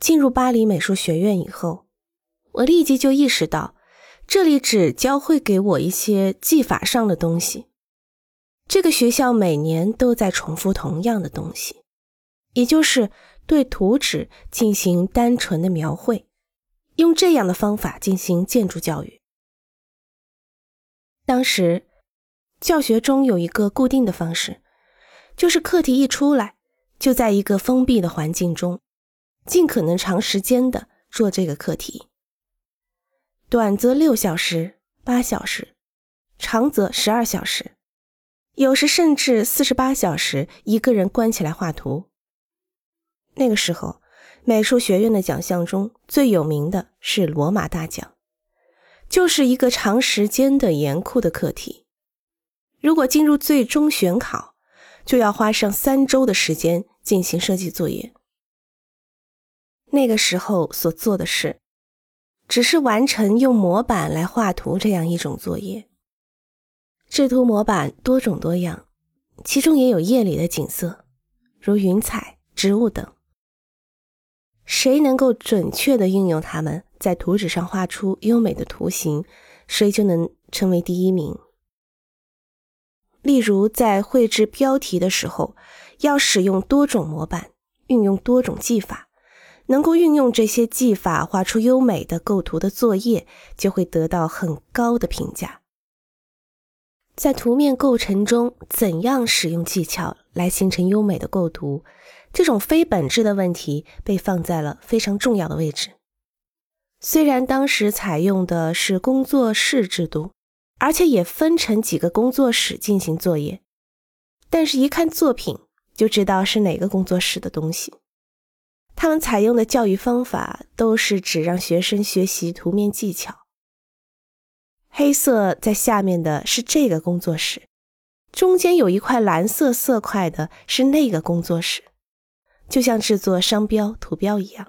进入巴黎美术学院以后，我立即就意识到，这里只教会给我一些技法上的东西。这个学校每年都在重复同样的东西，也就是对图纸进行单纯的描绘，用这样的方法进行建筑教育。当时教学中有一个固定的方式，就是课题一出来，就在一个封闭的环境中，尽可能长时间的做这个课题，短则六小时、八小时，长则十二小时。有时甚至四十八小时一个人关起来画图。那个时候，美术学院的奖项中最有名的是罗马大奖，就是一个长时间的严酷的课题。如果进入最终选考，就要花上三周的时间进行设计作业。那个时候所做的事，只是完成用模板来画图这样一种作业。制图模板多种多样，其中也有夜里的景色，如云彩、植物等。谁能够准确的运用它们，在图纸上画出优美的图形，谁就能成为第一名。例如，在绘制标题的时候，要使用多种模板，运用多种技法，能够运用这些技法画出优美的构图的作业，就会得到很高的评价。在图面构成中，怎样使用技巧来形成优美的构图？这种非本质的问题被放在了非常重要的位置。虽然当时采用的是工作室制度，而且也分成几个工作室进行作业，但是一看作品就知道是哪个工作室的东西。他们采用的教育方法都是只让学生学习图面技巧。黑色在下面的是这个工作室，中间有一块蓝色色块的是那个工作室，就像制作商标图标一样。